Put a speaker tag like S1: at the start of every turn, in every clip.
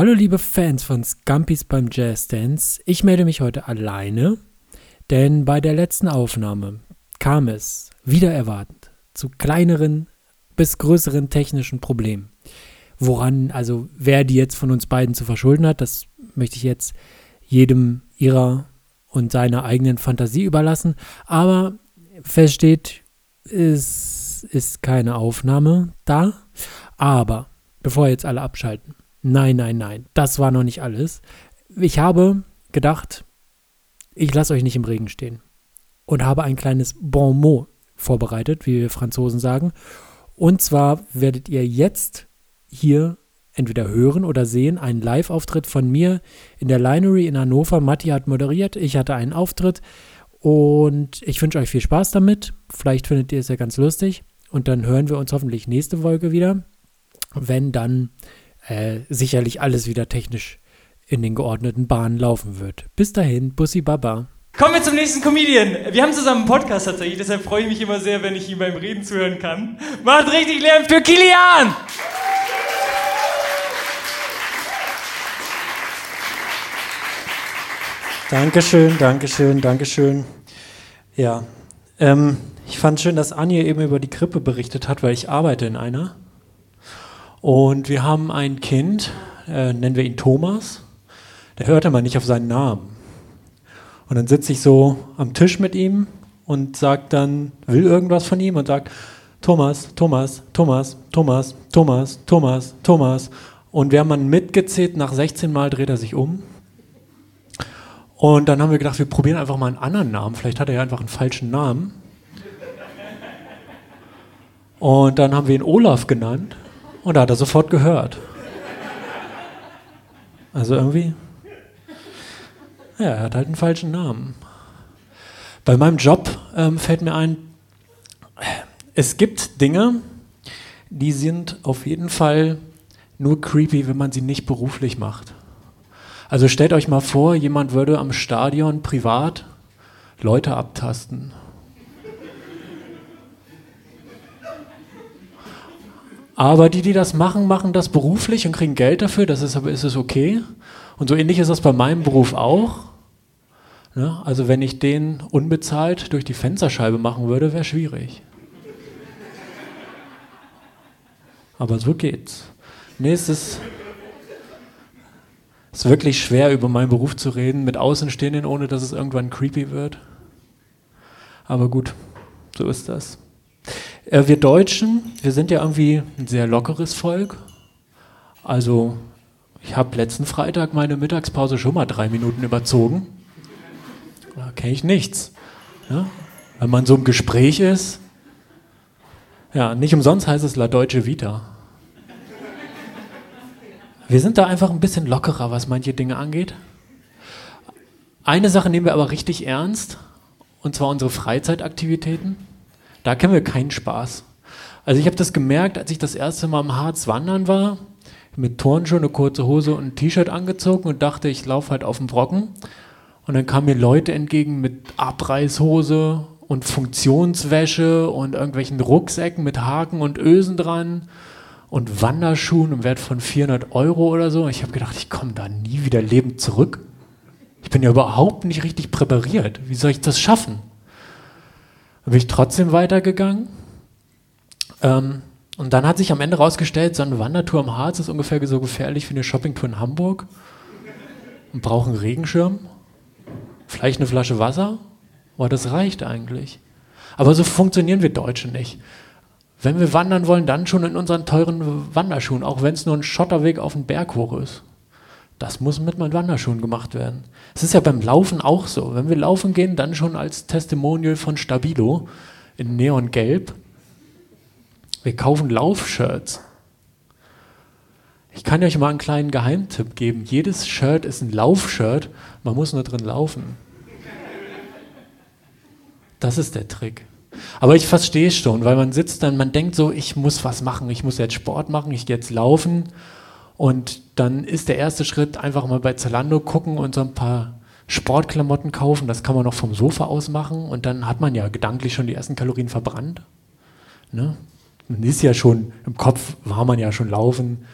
S1: Hallo liebe Fans von Scampis beim Jazz Dance. Ich melde mich heute alleine, denn bei der letzten Aufnahme kam es, wieder erwartend, zu kleineren bis größeren technischen Problemen. Woran, also wer die jetzt von uns beiden zu verschulden hat, das möchte ich jetzt jedem ihrer und seiner eigenen Fantasie überlassen. Aber feststeht, es ist keine Aufnahme da. Aber bevor jetzt alle abschalten, nein, nein, nein, das war noch nicht alles. Ich habe gedacht, ich lasse euch nicht im Regen stehen und habe ein kleines Bon mot vorbereitet, wie wir Franzosen sagen. Und zwar werdet ihr jetzt hier entweder hören oder sehen einen Live-Auftritt von mir in der Linery in Hannover. Matti hat moderiert, ich hatte einen Auftritt und ich wünsche euch viel Spaß damit. Vielleicht findet ihr es ja ganz lustig und dann hören wir uns hoffentlich nächste Folge wieder, wenn dann äh, sicherlich alles wieder technisch in den geordneten Bahnen laufen wird. Bis dahin, Bussi Baba.
S2: Kommen wir zum nächsten Comedian. Wir haben zusammen einen Podcast tatsächlich, deshalb freue ich mich immer sehr, wenn ich ihm beim Reden zuhören kann. Macht richtig Lärm für Kilian!
S1: Dankeschön, Dankeschön, Dankeschön. Ja, ähm, ich fand schön, dass Anja eben über die Krippe berichtet hat, weil ich arbeite in einer. Und wir haben ein Kind, äh, nennen wir ihn Thomas, der hört immer nicht auf seinen Namen. Und dann sitze ich so am Tisch mit ihm und sagt dann, will irgendwas von ihm und sagt, Thomas, Thomas, Thomas, Thomas, Thomas, Thomas, Thomas. Und wir haben dann mitgezählt, nach 16 Mal dreht er sich um und dann haben wir gedacht, wir probieren einfach mal einen anderen Namen. Vielleicht hat er ja einfach einen falschen Namen. Und dann haben wir ihn Olaf genannt und da hat er sofort gehört. Also irgendwie, ja, er hat halt einen falschen Namen. Bei meinem Job ähm, fällt mir ein, es gibt Dinge, die sind auf jeden Fall nur creepy, wenn man sie nicht beruflich macht. Also stellt euch mal vor, jemand würde am Stadion privat Leute abtasten. Aber die, die das machen, machen das beruflich und kriegen Geld dafür, das ist aber ist es okay. Und so ähnlich ist das bei meinem Beruf auch. Ja, also wenn ich den unbezahlt durch die Fensterscheibe machen würde, wäre schwierig. Aber so geht's. Nächstes es ist wirklich schwer, über meinen Beruf zu reden mit Außenstehenden, ohne dass es irgendwann creepy wird. Aber gut, so ist das. Äh, wir Deutschen, wir sind ja irgendwie ein sehr lockeres Volk. Also, ich habe letzten Freitag meine Mittagspause schon mal drei Minuten überzogen. Da kenne ich nichts. Ja? Wenn man so im Gespräch ist, ja, nicht umsonst heißt es La Deutsche Vita. Wir sind da einfach ein bisschen lockerer, was manche Dinge angeht. Eine Sache nehmen wir aber richtig ernst, und zwar unsere Freizeitaktivitäten. Da kennen wir keinen Spaß. Also ich habe das gemerkt, als ich das erste Mal im Harz wandern war, mit Turnschuhe, eine kurze Hose und ein T-Shirt angezogen und dachte, ich laufe halt auf dem Brocken. Und dann kamen mir Leute entgegen mit Abreißhose und Funktionswäsche und irgendwelchen Rucksäcken mit Haken und Ösen dran und Wanderschuhen im Wert von 400 Euro oder so. Ich habe gedacht, ich komme da nie wieder lebend zurück. Ich bin ja überhaupt nicht richtig präpariert. Wie soll ich das schaffen? Bin ich trotzdem weitergegangen. Ähm, und dann hat sich am Ende herausgestellt, so eine Wandertour im Harz ist ungefähr so gefährlich wie eine Shoppingtour in Hamburg. Und brauchen einen Regenschirm, vielleicht eine Flasche Wasser. Aber das reicht eigentlich. Aber so funktionieren wir Deutsche nicht. Wenn wir wandern wollen, dann schon in unseren teuren Wanderschuhen, auch wenn es nur ein Schotterweg auf den Berg hoch ist. Das muss mit meinen Wanderschuhen gemacht werden. Es ist ja beim Laufen auch so. Wenn wir laufen gehen, dann schon als Testimonial von Stabilo in Neongelb. Wir kaufen Laufshirts. Ich kann euch mal einen kleinen Geheimtipp geben. Jedes Shirt ist ein Laufshirt. Man muss nur drin laufen. Das ist der Trick. Aber ich verstehe es schon, weil man sitzt dann, man denkt so, ich muss was machen, ich muss jetzt Sport machen, ich gehe jetzt laufen. Und dann ist der erste Schritt einfach mal bei Zalando gucken und so ein paar Sportklamotten kaufen. Das kann man noch vom Sofa aus machen. Und dann hat man ja gedanklich schon die ersten Kalorien verbrannt. Ne? Man ist ja schon, im Kopf war man ja schon laufen.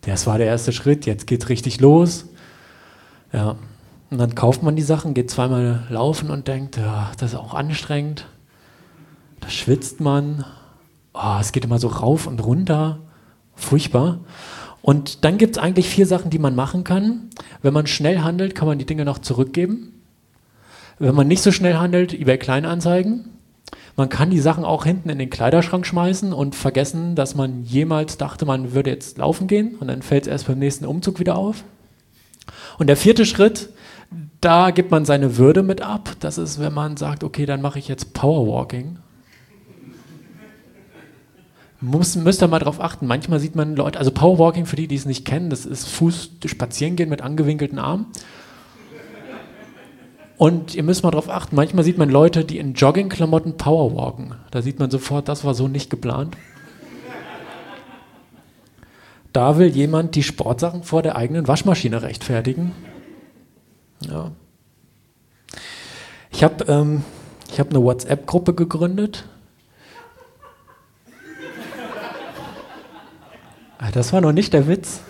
S1: Das war der erste Schritt, jetzt geht's richtig los. Ja. Und dann kauft man die Sachen, geht zweimal laufen und denkt, ja, das ist auch anstrengend. Da schwitzt man. Oh, es geht immer so rauf und runter. Furchtbar. Und dann gibt es eigentlich vier Sachen, die man machen kann. Wenn man schnell handelt, kann man die Dinge noch zurückgeben. Wenn man nicht so schnell handelt, eBay Kleinanzeigen. Man kann die Sachen auch hinten in den Kleiderschrank schmeißen und vergessen, dass man jemals dachte, man würde jetzt laufen gehen und dann fällt es erst beim nächsten Umzug wieder auf. Und der vierte Schritt, da gibt man seine Würde mit ab. Das ist, wenn man sagt, okay, dann mache ich jetzt Powerwalking. Muss, müsst ihr mal drauf achten. Manchmal sieht man Leute, also Powerwalking, für die, die es nicht kennen, das ist Fuß spazieren gehen mit angewinkelten Armen. Und ihr müsst mal drauf achten, manchmal sieht man Leute, die in Joggingklamotten Powerwalken. Da sieht man sofort, das war so nicht geplant. Da will jemand die Sportsachen vor der eigenen Waschmaschine rechtfertigen. Ja. Ich habe ähm, hab eine WhatsApp-Gruppe gegründet. Das war noch nicht der Witz.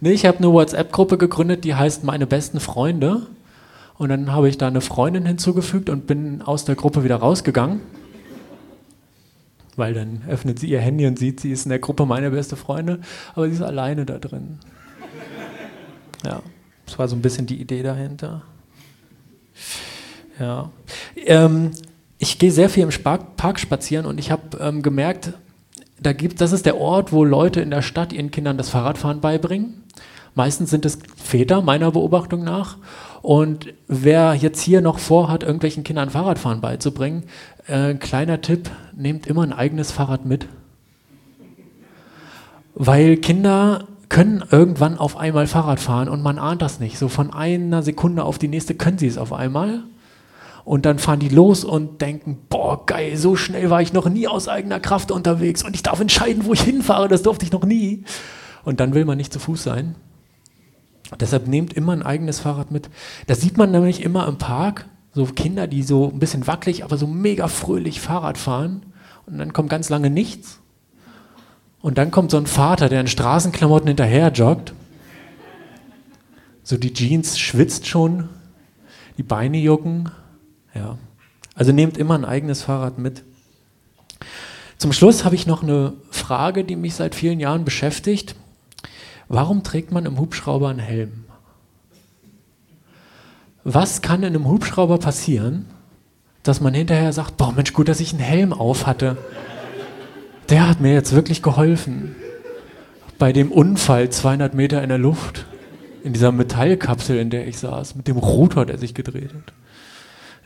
S1: Nee, ich habe eine WhatsApp-Gruppe gegründet, die heißt Meine besten Freunde. Und dann habe ich da eine Freundin hinzugefügt und bin aus der Gruppe wieder rausgegangen. Weil dann öffnet sie ihr Handy und sieht, sie ist in der Gruppe meine beste Freunde, aber sie ist alleine da drin. Ja, das war so ein bisschen die Idee dahinter. Ja. Ähm, ich gehe sehr viel im Park spazieren und ich habe ähm, gemerkt, da gibt, das ist der Ort, wo Leute in der Stadt ihren Kindern das Fahrradfahren beibringen. Meistens sind es Väter, meiner Beobachtung nach. Und wer jetzt hier noch vorhat, irgendwelchen Kindern Fahrradfahren beizubringen, äh, kleiner Tipp, nehmt immer ein eigenes Fahrrad mit. Weil Kinder können irgendwann auf einmal Fahrrad fahren und man ahnt das nicht. So von einer Sekunde auf die nächste können sie es auf einmal. Und dann fahren die los und denken, boah, geil, so schnell war ich noch nie aus eigener Kraft unterwegs und ich darf entscheiden, wo ich hinfahre, das durfte ich noch nie. Und dann will man nicht zu Fuß sein. Deshalb nehmt immer ein eigenes Fahrrad mit. Das sieht man nämlich immer im Park, so Kinder, die so ein bisschen wackelig, aber so mega fröhlich Fahrrad fahren. Und dann kommt ganz lange nichts. Und dann kommt so ein Vater, der in Straßenklamotten hinterher joggt. So die Jeans schwitzt schon, die Beine jucken. Ja. Also nehmt immer ein eigenes Fahrrad mit. Zum Schluss habe ich noch eine Frage, die mich seit vielen Jahren beschäftigt. Warum trägt man im Hubschrauber einen Helm? Was kann in einem Hubschrauber passieren, dass man hinterher sagt, boah Mensch, gut, dass ich einen Helm auf hatte. Der hat mir jetzt wirklich geholfen. Bei dem Unfall 200 Meter in der Luft, in dieser Metallkapsel, in der ich saß, mit dem Rotor, der sich gedreht hat.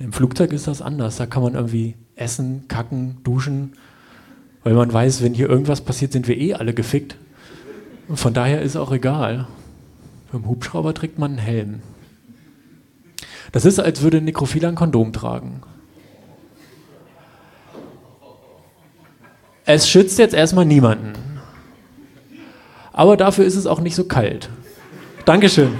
S1: Im Flugzeug ist das anders. Da kann man irgendwie essen, kacken, duschen, weil man weiß, wenn hier irgendwas passiert, sind wir eh alle gefickt. Und von daher ist auch egal. Beim Hubschrauber trägt man einen Helm. Das ist, als würde ein Nekrophiler ein Kondom tragen. Es schützt jetzt erstmal niemanden. Aber dafür ist es auch nicht so kalt. Dankeschön.